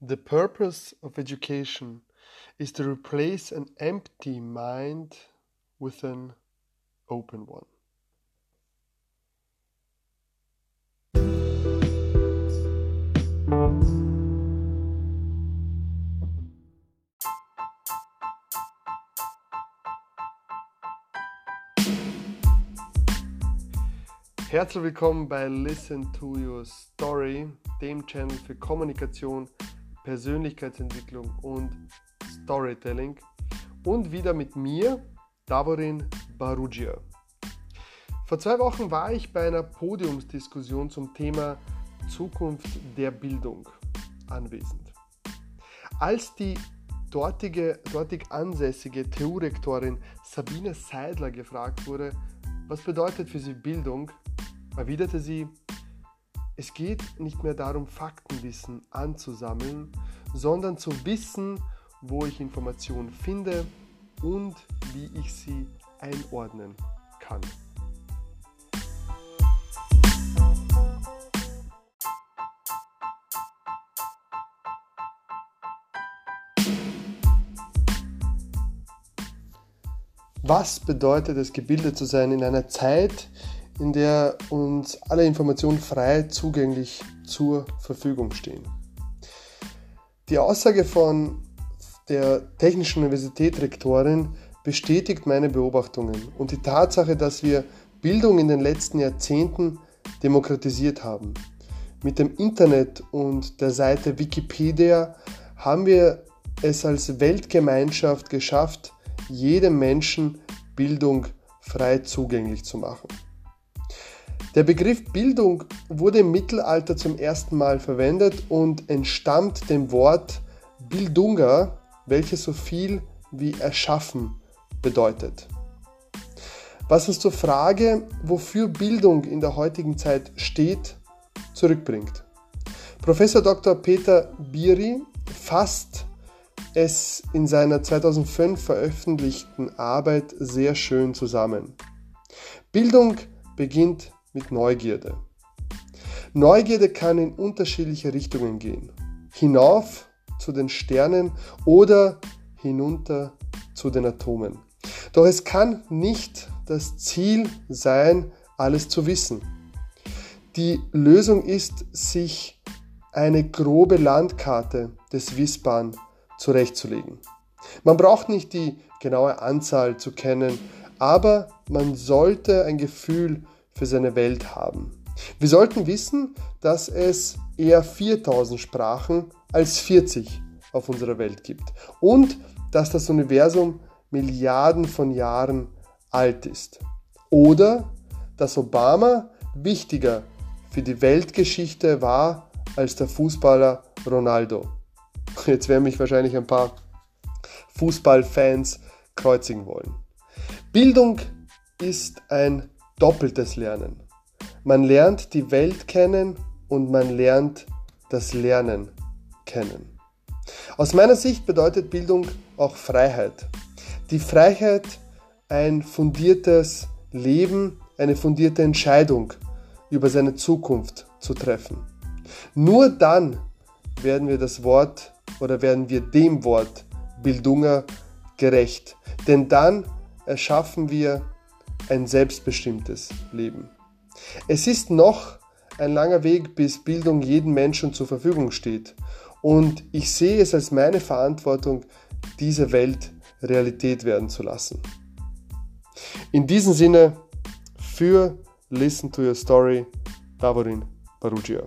The purpose of education is to replace an empty mind with an open one. Herzlich willkommen bei Listen to Your Story, dem Channel für Kommunikation, Persönlichkeitsentwicklung und Storytelling. Und wieder mit mir, Davorin Barugia. Vor zwei Wochen war ich bei einer Podiumsdiskussion zum Thema Zukunft der Bildung anwesend. Als die dortige, dortig ansässige TU-Rektorin Sabine Seidler gefragt wurde, was bedeutet für sie Bildung, erwiderte sie, es geht nicht mehr darum, Faktenwissen anzusammeln, sondern zu wissen, wo ich Informationen finde und wie ich sie einordnen kann. Was bedeutet es, gebildet zu sein in einer Zeit, in der uns alle Informationen frei zugänglich zur Verfügung stehen. Die Aussage von der Technischen Universität Rektorin bestätigt meine Beobachtungen und die Tatsache, dass wir Bildung in den letzten Jahrzehnten demokratisiert haben. Mit dem Internet und der Seite Wikipedia haben wir es als Weltgemeinschaft geschafft, jedem Menschen Bildung frei zugänglich zu machen. Der Begriff Bildung wurde im Mittelalter zum ersten Mal verwendet und entstammt dem Wort Bildunga, welches so viel wie erschaffen bedeutet. Was uns zur Frage, wofür Bildung in der heutigen Zeit steht, zurückbringt. Professor Dr. Peter Biri fasst es in seiner 2005 veröffentlichten Arbeit sehr schön zusammen. Bildung beginnt mit Neugierde. Neugierde kann in unterschiedliche Richtungen gehen. Hinauf zu den Sternen oder hinunter zu den Atomen. Doch es kann nicht das Ziel sein, alles zu wissen. Die Lösung ist, sich eine grobe Landkarte des Wissbaren zurechtzulegen. Man braucht nicht die genaue Anzahl zu kennen, aber man sollte ein Gefühl für seine Welt haben. Wir sollten wissen, dass es eher 4000 Sprachen als 40 auf unserer Welt gibt und dass das Universum Milliarden von Jahren alt ist. Oder dass Obama wichtiger für die Weltgeschichte war als der Fußballer Ronaldo. Jetzt werden mich wahrscheinlich ein paar Fußballfans kreuzigen wollen. Bildung ist ein doppeltes Lernen. Man lernt die Welt kennen und man lernt das Lernen kennen. Aus meiner Sicht bedeutet Bildung auch Freiheit. Die Freiheit, ein fundiertes Leben, eine fundierte Entscheidung über seine Zukunft zu treffen. Nur dann werden wir das Wort oder werden wir dem Wort Bildunger gerecht. Denn dann erschaffen wir ein selbstbestimmtes Leben. Es ist noch ein langer Weg, bis Bildung jedem Menschen zur Verfügung steht. Und ich sehe es als meine Verantwortung, diese Welt Realität werden zu lassen. In diesem Sinne, für Listen to Your Story, Davorin Barugia.